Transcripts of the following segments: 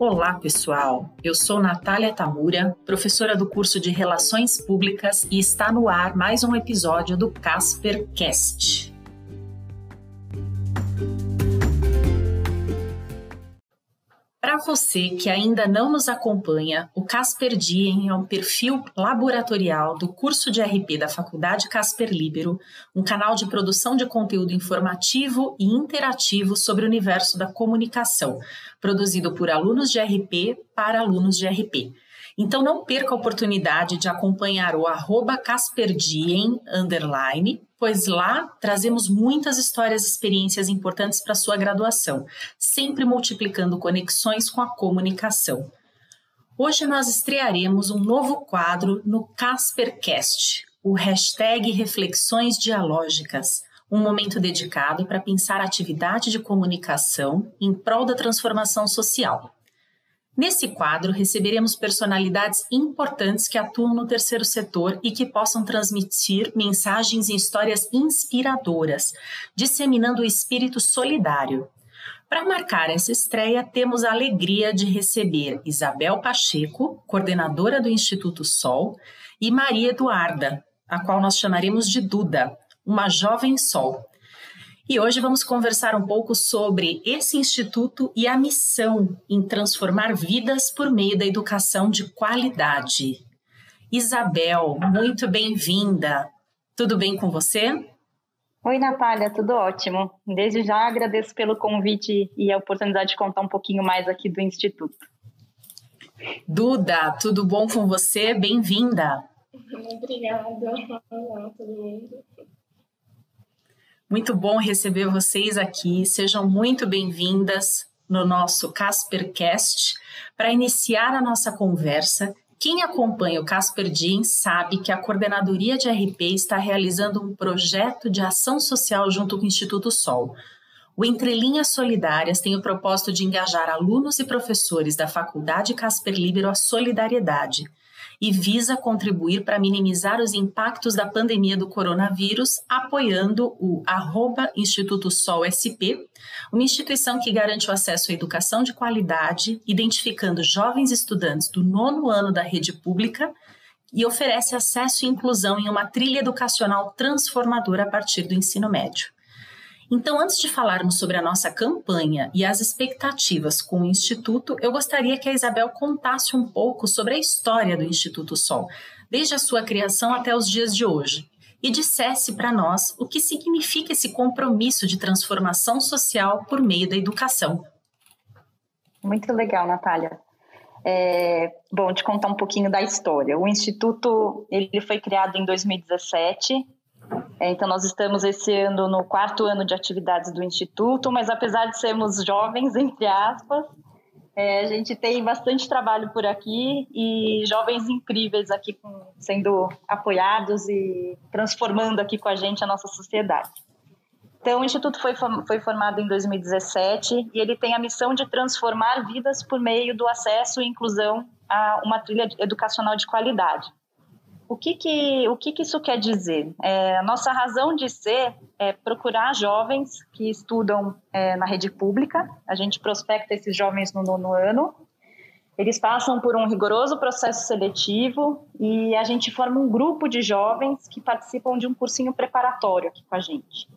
Olá, pessoal. Eu sou Natália Tamura, professora do curso de Relações Públicas e está no ar mais um episódio do Casper Cast. Para você que ainda não nos acompanha, o Casper Diem é um perfil laboratorial do curso de RP da Faculdade Casper Libero, um canal de produção de conteúdo informativo e interativo sobre o universo da comunicação, produzido por alunos de RP para alunos de RP. Então não perca a oportunidade de acompanhar o arroba Casperdien, underline, pois lá trazemos muitas histórias e experiências importantes para sua graduação, sempre multiplicando conexões com a comunicação. Hoje nós estrearemos um novo quadro no Caspercast, o hashtag Reflexões Dialógicas, um momento dedicado para pensar a atividade de comunicação em prol da transformação social. Nesse quadro, receberemos personalidades importantes que atuam no terceiro setor e que possam transmitir mensagens e histórias inspiradoras, disseminando o espírito solidário. Para marcar essa estreia, temos a alegria de receber Isabel Pacheco, coordenadora do Instituto Sol, e Maria Eduarda, a qual nós chamaremos de Duda, uma jovem Sol, e hoje vamos conversar um pouco sobre esse instituto e a missão em transformar vidas por meio da educação de qualidade. Isabel, muito bem-vinda. Tudo bem com você? Oi, Natália, tudo ótimo. Desde já agradeço pelo convite e a oportunidade de contar um pouquinho mais aqui do Instituto. Duda, tudo bom com você? Bem-vinda. Obrigada. Olá, todo mundo. Muito bom receber vocês aqui. Sejam muito bem-vindas no nosso Caspercast. Para iniciar a nossa conversa, quem acompanha o Casper Jeans sabe que a Coordenadoria de RP está realizando um projeto de ação social junto com o Instituto Sol. O Entre Linhas Solidárias tem o propósito de engajar alunos e professores da Faculdade Casper Libero à solidariedade e visa contribuir para minimizar os impactos da pandemia do coronavírus, apoiando o arroba Instituto Sol SP, uma instituição que garante o acesso à educação de qualidade, identificando jovens estudantes do nono ano da rede pública e oferece acesso e inclusão em uma trilha educacional transformadora a partir do ensino médio. Então, antes de falarmos sobre a nossa campanha e as expectativas com o Instituto, eu gostaria que a Isabel contasse um pouco sobre a história do Instituto Sol, desde a sua criação até os dias de hoje, e dissesse para nós o que significa esse compromisso de transformação social por meio da educação. Muito legal, Natália. É, bom, te contar um pouquinho da história. O Instituto ele foi criado em 2017 é, então, nós estamos esse ano no quarto ano de atividades do Instituto, mas apesar de sermos jovens, entre aspas, é, a gente tem bastante trabalho por aqui e jovens incríveis aqui com, sendo apoiados e transformando aqui com a gente a nossa sociedade. Então, o Instituto foi, foi formado em 2017 e ele tem a missão de transformar vidas por meio do acesso e inclusão a uma trilha educacional de qualidade. O que que, o que, que isso quer dizer? É, a nossa razão de ser é procurar jovens que estudam é, na rede pública. A gente prospecta esses jovens no nono ano. Eles passam por um rigoroso processo seletivo e a gente forma um grupo de jovens que participam de um cursinho preparatório aqui com a gente.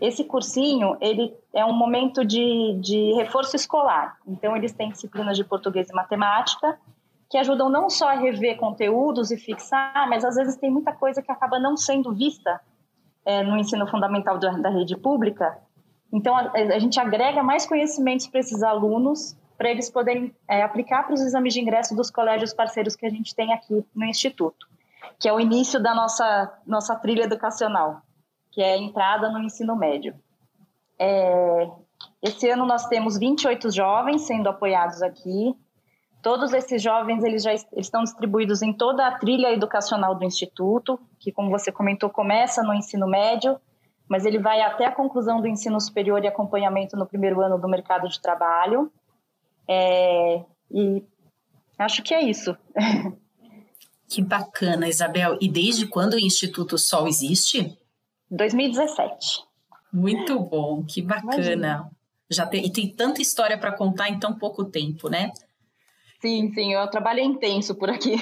Esse cursinho, ele é um momento de, de reforço escolar. Então, eles têm disciplinas de português e matemática, que ajudam não só a rever conteúdos e fixar, mas às vezes tem muita coisa que acaba não sendo vista é, no ensino fundamental da, da rede pública. Então, a, a, gente agrega mais conhecimentos para esses alunos, para eles poderem é, aplicar para os exames de ingresso dos colégios parceiros que a gente tem aqui no Instituto, que é o início da nossa, nossa trilha educacional, que é a entrada no ensino médio. É, esse ano nós temos 28 jovens sendo apoiados aqui, Todos esses jovens eles já eles estão distribuídos em toda a trilha educacional do instituto, que como você comentou começa no ensino médio, mas ele vai até a conclusão do ensino superior e acompanhamento no primeiro ano do mercado de trabalho. É, e acho que é isso. Que bacana, Isabel. E desde quando o Instituto Sol existe? 2017. Muito bom, que bacana. Imagina. Já tem, e tem tanta história para contar em tão pouco tempo, né? Sim, sim, o trabalho é intenso por aqui.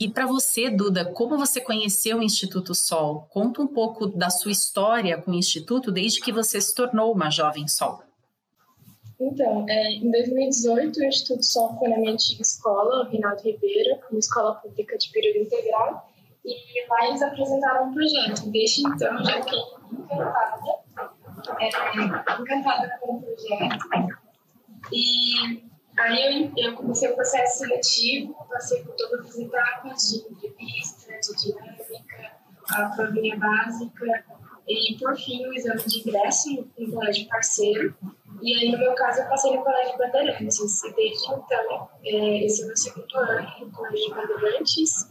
E para você, Duda, como você conheceu o Instituto Sol? Conta um pouco da sua história com o Instituto desde que você se tornou uma jovem Sol. Então, é, em 2018, o Instituto Sol foi na minha antiga escola, Rinaldo Ribeiro, uma escola pública de período integral, e lá eles apresentaram um projeto. Desde então, já fiquei encantada, é, encantada com o projeto. E aí eu, eu comecei o processo seletivo, passei por todas as etapas de entrevista, de dinâmica, a provinha básica, e por fim o exame de ingresso no colégio parceiro. E aí, no meu caso, eu passei no Colégio Bandeirantes. E desde então, é, esse é o meu segundo ano no Colégio Bandeirantes,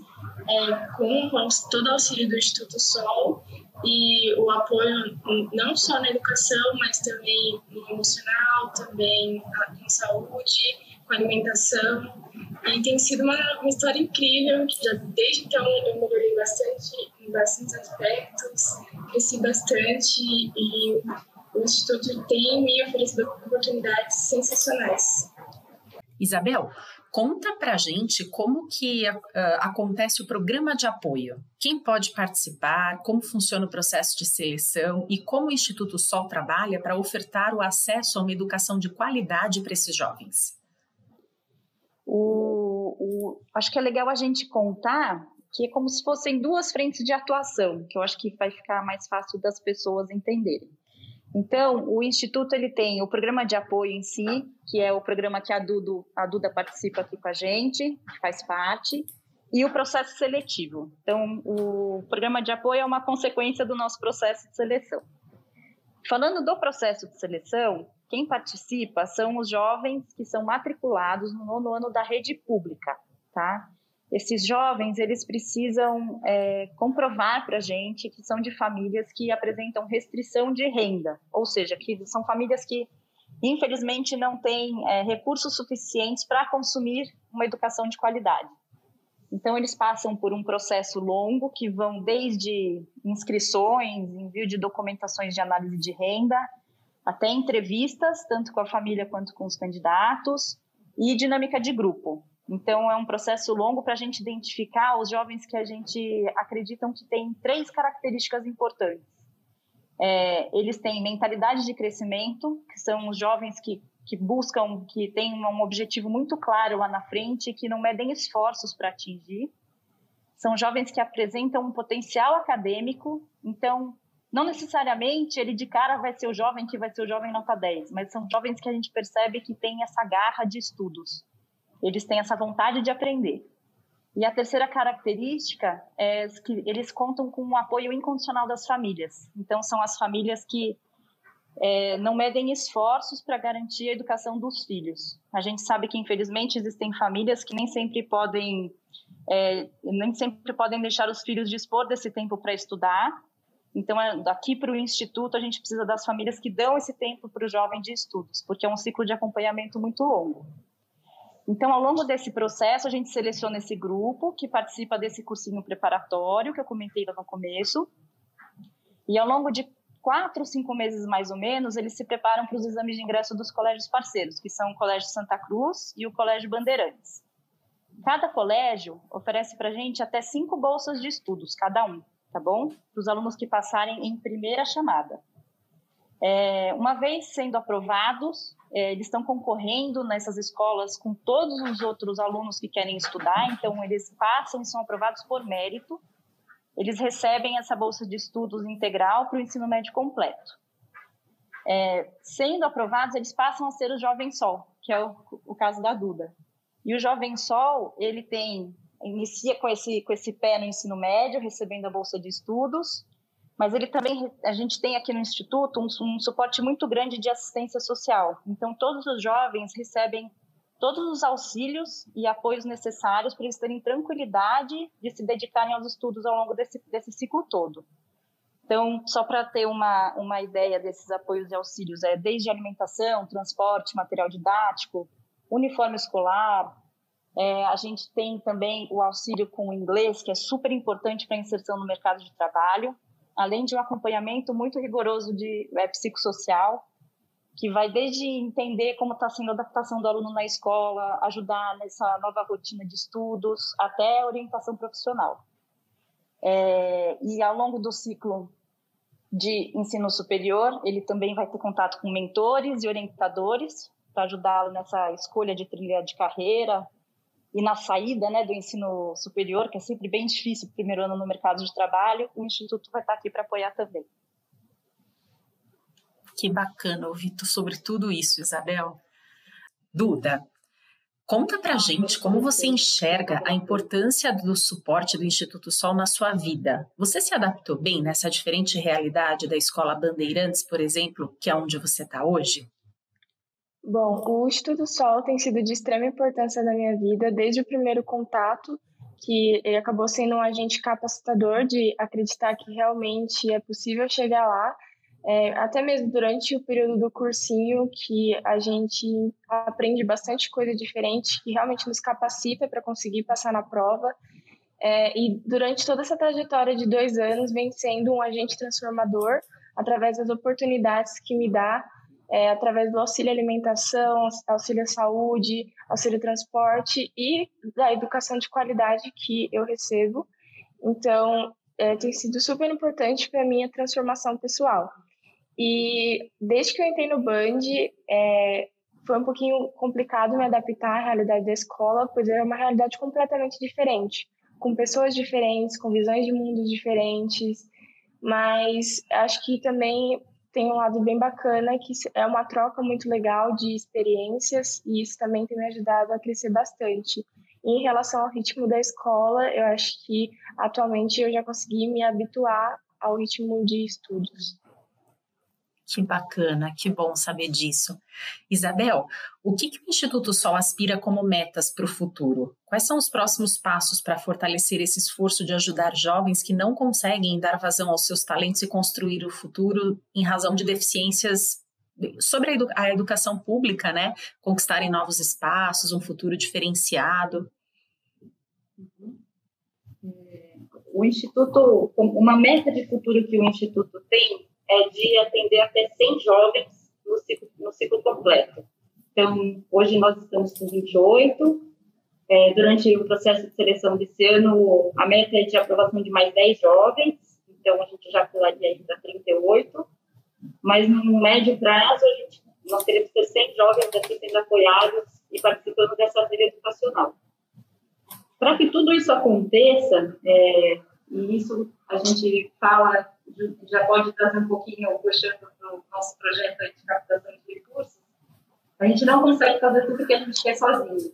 é, com todo o auxílio do Instituto Sol e o apoio não só na educação, mas também no emocional, também em saúde, com alimentação. E tem sido uma, uma história incrível. Já, desde então, eu melhorei bastante em bastantes aspectos, cresci bastante e o Instituto tem me oferecido oportunidades sensacionais. Isabel, conta pra gente como que uh, acontece o programa de apoio. Quem pode participar, como funciona o processo de seleção e como o Instituto Sol trabalha para ofertar o acesso a uma educação de qualidade para esses jovens. O, o, acho que é legal a gente contar que é como se fossem duas frentes de atuação, que eu acho que vai ficar mais fácil das pessoas entenderem. Então, o Instituto ele tem o programa de apoio em si, que é o programa que a, Dudu, a Duda participa aqui com a gente, faz parte, e o processo seletivo. Então, o programa de apoio é uma consequência do nosso processo de seleção. Falando do processo de seleção, quem participa são os jovens que são matriculados no nono ano da rede pública, tá? Esses jovens eles precisam é, comprovar para a gente que são de famílias que apresentam restrição de renda, ou seja, que são famílias que infelizmente não têm é, recursos suficientes para consumir uma educação de qualidade. Então eles passam por um processo longo que vão desde inscrições, envio de documentações de análise de renda, até entrevistas, tanto com a família quanto com os candidatos, e dinâmica de grupo. Então, é um processo longo para a gente identificar os jovens que a gente acreditam que têm três características importantes. É, eles têm mentalidade de crescimento, que são os jovens que, que buscam, que têm um objetivo muito claro lá na frente, que não medem esforços para atingir. São jovens que apresentam um potencial acadêmico, então, não necessariamente ele de cara vai ser o jovem que vai ser o jovem nota 10, mas são jovens que a gente percebe que tem essa garra de estudos eles têm essa vontade de aprender. E a terceira característica é que eles contam com o apoio incondicional das famílias. Então, são as famílias que é, não medem esforços para garantir a educação dos filhos. A gente sabe que, infelizmente, existem famílias que nem sempre podem, é, nem sempre podem deixar os filhos dispor desse tempo para estudar. Então, é, daqui para o instituto, a gente precisa das famílias que dão esse tempo para o jovem de estudos, porque é um ciclo de acompanhamento muito longo. Então, ao longo desse processo, a gente seleciona esse grupo que participa desse cursinho preparatório que eu comentei lá no começo. E ao longo de quatro, cinco meses mais ou menos, eles se preparam para os exames de ingresso dos colégios parceiros, que são o Colégio Santa Cruz e o Colégio Bandeirantes. Cada colégio oferece para a gente até cinco bolsas de estudos, cada um, tá bom? Para os alunos que passarem em primeira chamada. É, uma vez sendo aprovados, eles estão concorrendo nessas escolas com todos os outros alunos que querem estudar, então eles passam e são aprovados por mérito. Eles recebem essa bolsa de estudos integral para o ensino médio completo. É, sendo aprovados, eles passam a ser o Jovem Sol, que é o, o caso da Duda. E o Jovem Sol, ele tem inicia com esse com esse pé no ensino médio, recebendo a bolsa de estudos, mas ele também, a gente tem aqui no Instituto um, um suporte muito grande de assistência social. Então, todos os jovens recebem todos os auxílios e apoios necessários para eles terem tranquilidade de se dedicarem aos estudos ao longo desse, desse ciclo todo. Então, só para ter uma, uma ideia desses apoios e auxílios, é desde alimentação, transporte, material didático, uniforme escolar, é, a gente tem também o auxílio com o inglês, que é super importante para a inserção no mercado de trabalho além de um acompanhamento muito rigoroso de é, psicossocial, que vai desde entender como está sendo a adaptação do aluno na escola, ajudar nessa nova rotina de estudos, até orientação profissional. É, e ao longo do ciclo de ensino superior, ele também vai ter contato com mentores e orientadores para ajudá-lo nessa escolha de trilha de carreira e na saída né, do ensino superior, que é sempre bem difícil, primeiro ano no mercado de trabalho, o Instituto vai estar aqui para apoiar também. Que bacana ouvir sobre tudo isso, Isabel. Duda, conta pra gente como você enxerga a importância do suporte do Instituto Sol na sua vida. Você se adaptou bem nessa diferente realidade da Escola Bandeirantes, por exemplo, que é onde você está hoje? Bom, o Instituto Sol tem sido de extrema importância na minha vida desde o primeiro contato, que ele acabou sendo um agente capacitador de acreditar que realmente é possível chegar lá é, até mesmo durante o período do cursinho, que a gente aprende bastante coisa diferente, que realmente nos capacita para conseguir passar na prova. É, e durante toda essa trajetória de dois anos, vem sendo um agente transformador através das oportunidades que me dá, é, através do auxílio alimentação, auxílio saúde, auxílio transporte e da educação de qualidade que eu recebo. Então, é, tem sido super importante para a minha transformação pessoal. E desde que eu entrei no Band, é, foi um pouquinho complicado me adaptar à realidade da escola, pois é uma realidade completamente diferente, com pessoas diferentes, com visões de mundos diferentes, mas acho que também tem um lado bem bacana, que é uma troca muito legal de experiências, e isso também tem me ajudado a crescer bastante. em relação ao ritmo da escola, eu acho que atualmente eu já consegui me habituar ao ritmo de estudos. Que bacana, que bom saber disso. Isabel, o que, que o Instituto Sol aspira como metas para o futuro? Quais são os próximos passos para fortalecer esse esforço de ajudar jovens que não conseguem dar vazão aos seus talentos e construir o futuro em razão de deficiências sobre a, edu a educação pública, né? Conquistarem novos espaços, um futuro diferenciado? Uhum. É, o Instituto, uma meta de futuro que o Instituto tem é de atender até 100 jovens no ciclo, no ciclo completo. Então, hoje nós estamos com 28. É, durante o processo de seleção desse ano, a meta é de aprovação de mais 10 jovens, então a gente já pularia para 38. Mas no médio prazo, a gente, nós teremos que ter 100 jovens aqui sendo apoiados e participando dessa trilha educacional. Para que tudo isso aconteça, é, e isso a gente fala já pode trazer um pouquinho, puxando para o nosso projeto de captação de recursos, a gente não consegue fazer tudo que a gente quer sozinho.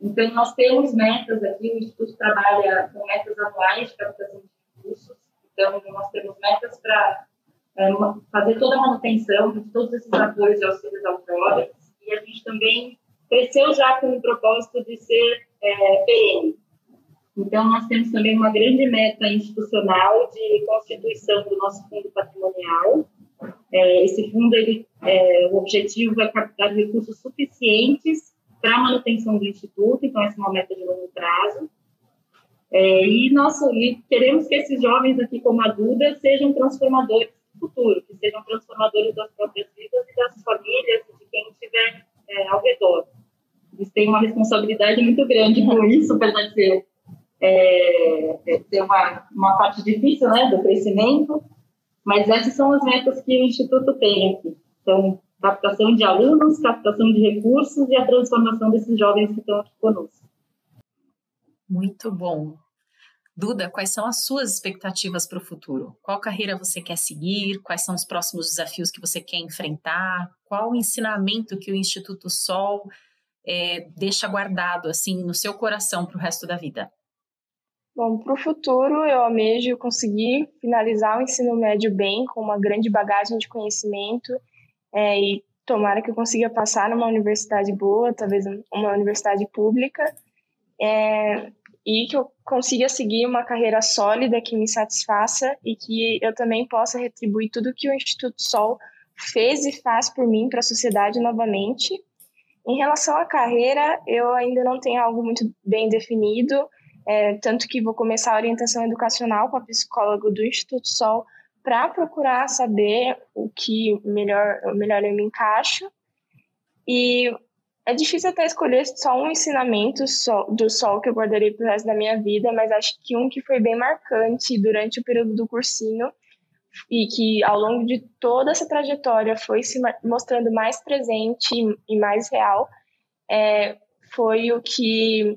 Então, nós temos metas aqui, o Instituto trabalha com metas anuais de captação de recursos, então, nós temos metas para é, fazer toda a manutenção de todos esses apoios e auxílios autônomos, e a gente também cresceu já com o propósito de ser é, então, nós temos também uma grande meta institucional de constituição do nosso fundo patrimonial. É, esse fundo, ele, é, o objetivo é captar recursos suficientes para a manutenção do Instituto, então essa é uma meta de longo prazo. É, e, nós, e queremos que esses jovens aqui, como a Duda, sejam transformadores do futuro, que sejam transformadores das próprias vidas e das famílias e de quem estiver é, ao redor. Eles têm uma responsabilidade muito grande com isso, de ser é, é, ter uma, uma parte difícil né, do crescimento, mas essas são as metas que o Instituto tem aqui. Então, captação de alunos, captação de recursos e a transformação desses jovens que estão aqui conosco. Muito bom. Duda, quais são as suas expectativas para o futuro? Qual carreira você quer seguir? Quais são os próximos desafios que você quer enfrentar? Qual o ensinamento que o Instituto Sol é, deixa guardado assim no seu coração para o resto da vida? Bom, para o futuro, eu almejo conseguir finalizar o ensino médio bem, com uma grande bagagem de conhecimento, é, e tomara que eu consiga passar numa universidade boa, talvez uma universidade pública, é, e que eu consiga seguir uma carreira sólida que me satisfaça e que eu também possa retribuir tudo que o Instituto Sol fez e faz por mim para a sociedade novamente. Em relação à carreira, eu ainda não tenho algo muito bem definido, é, tanto que vou começar a orientação educacional com a psicóloga do Instituto Sol para procurar saber o que melhor, melhor eu me encaixo. E é difícil até escolher só um ensinamento do sol que eu guardarei para o resto da minha vida, mas acho que um que foi bem marcante durante o período do cursinho e que ao longo de toda essa trajetória foi se mostrando mais presente e mais real é, foi o que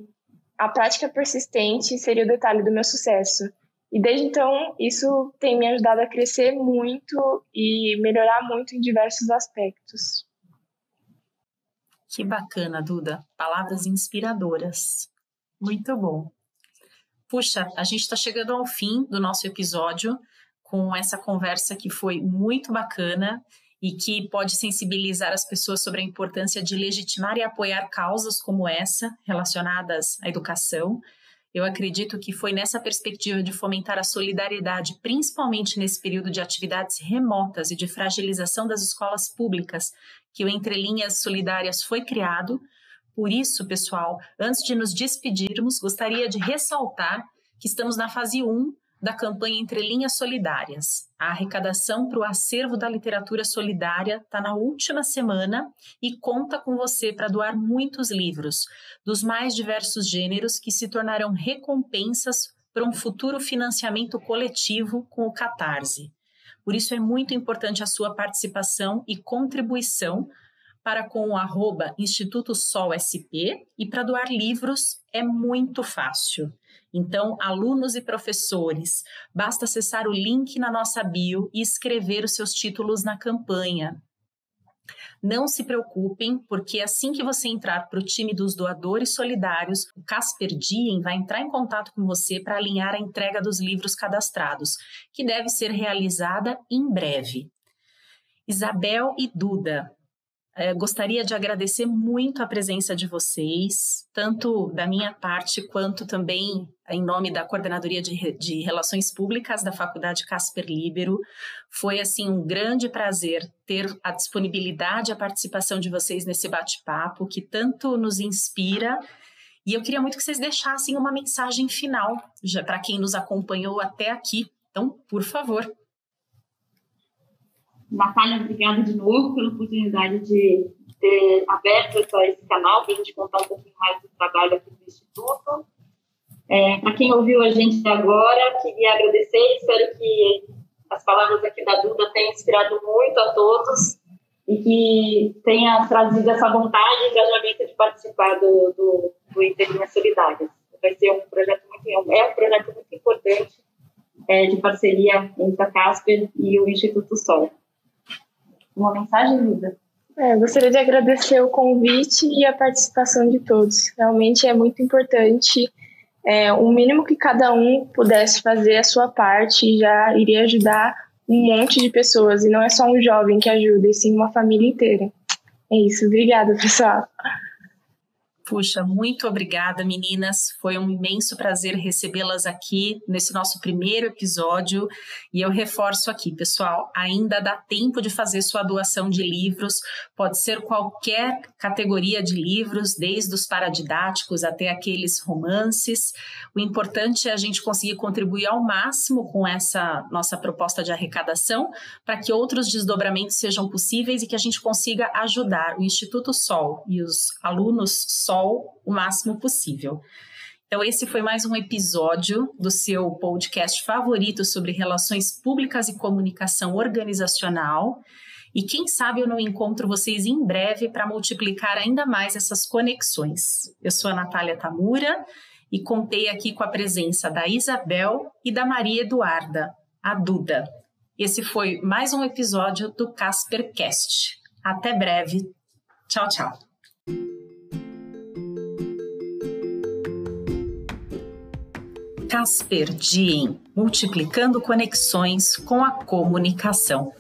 a prática persistente seria o detalhe do meu sucesso. E desde então, isso tem me ajudado a crescer muito e melhorar muito em diversos aspectos. Que bacana, Duda. Palavras inspiradoras. Muito bom. Puxa, a gente está chegando ao fim do nosso episódio com essa conversa que foi muito bacana e que pode sensibilizar as pessoas sobre a importância de legitimar e apoiar causas como essa relacionadas à educação. Eu acredito que foi nessa perspectiva de fomentar a solidariedade, principalmente nesse período de atividades remotas e de fragilização das escolas públicas, que o Entre Linhas Solidárias foi criado. Por isso, pessoal, antes de nos despedirmos, gostaria de ressaltar que estamos na fase 1 da campanha Entre Linhas Solidárias. A arrecadação para o acervo da literatura solidária está na última semana e conta com você para doar muitos livros, dos mais diversos gêneros, que se tornarão recompensas para um futuro financiamento coletivo com o Catarse. Por isso é muito importante a sua participação e contribuição para com o arroba Instituto Sol SP e para doar livros é muito fácil. Então, alunos e professores, basta acessar o link na nossa bio e escrever os seus títulos na campanha. Não se preocupem, porque assim que você entrar para o time dos doadores solidários, o Casper Diem vai entrar em contato com você para alinhar a entrega dos livros cadastrados, que deve ser realizada em breve. Isabel e Duda, é, gostaria de agradecer muito a presença de vocês, tanto da minha parte quanto também em nome da Coordenadoria de, de Relações Públicas da Faculdade Casper Libero. Foi assim um grande prazer ter a disponibilidade, a participação de vocês nesse bate-papo que tanto nos inspira. E eu queria muito que vocês deixassem uma mensagem final para quem nos acompanhou até aqui. Então, por favor. Natália, obrigada de novo pela oportunidade de ter aberto esse canal para a gente contar um pouquinho mais do trabalho aqui do Instituto. É, para quem ouviu a gente agora, queria agradecer, espero que as palavras aqui da Duda tenham inspirado muito a todos e que tenha trazido essa vontade e engajamento de participar do, do, do. Vai ser um projeto muito, é um projeto muito importante é, de parceria entre a Casper e o Instituto Sol. Uma mensagem, Luda? É, gostaria de agradecer o convite e a participação de todos. Realmente é muito importante. É, o mínimo que cada um pudesse fazer a sua parte já iria ajudar um monte de pessoas. E não é só um jovem que ajuda, e sim uma família inteira. É isso. Obrigada, pessoal. Puxa, muito obrigada, meninas. Foi um imenso prazer recebê-las aqui nesse nosso primeiro episódio. E eu reforço aqui, pessoal, ainda dá tempo de fazer sua doação de livros. Pode ser qualquer categoria de livros, desde os paradidáticos até aqueles romances. O importante é a gente conseguir contribuir ao máximo com essa nossa proposta de arrecadação para que outros desdobramentos sejam possíveis e que a gente consiga ajudar o Instituto Sol e os alunos Sol sol o máximo possível. Então, esse foi mais um episódio do seu podcast favorito sobre relações públicas e comunicação organizacional. E quem sabe eu não encontro vocês em breve para multiplicar ainda mais essas conexões. Eu sou a Natália Tamura e contei aqui com a presença da Isabel e da Maria Eduarda, a Duda. Esse foi mais um episódio do Caspercast. Até breve. Tchau, tchau. Casper Diem, multiplicando conexões com a comunicação.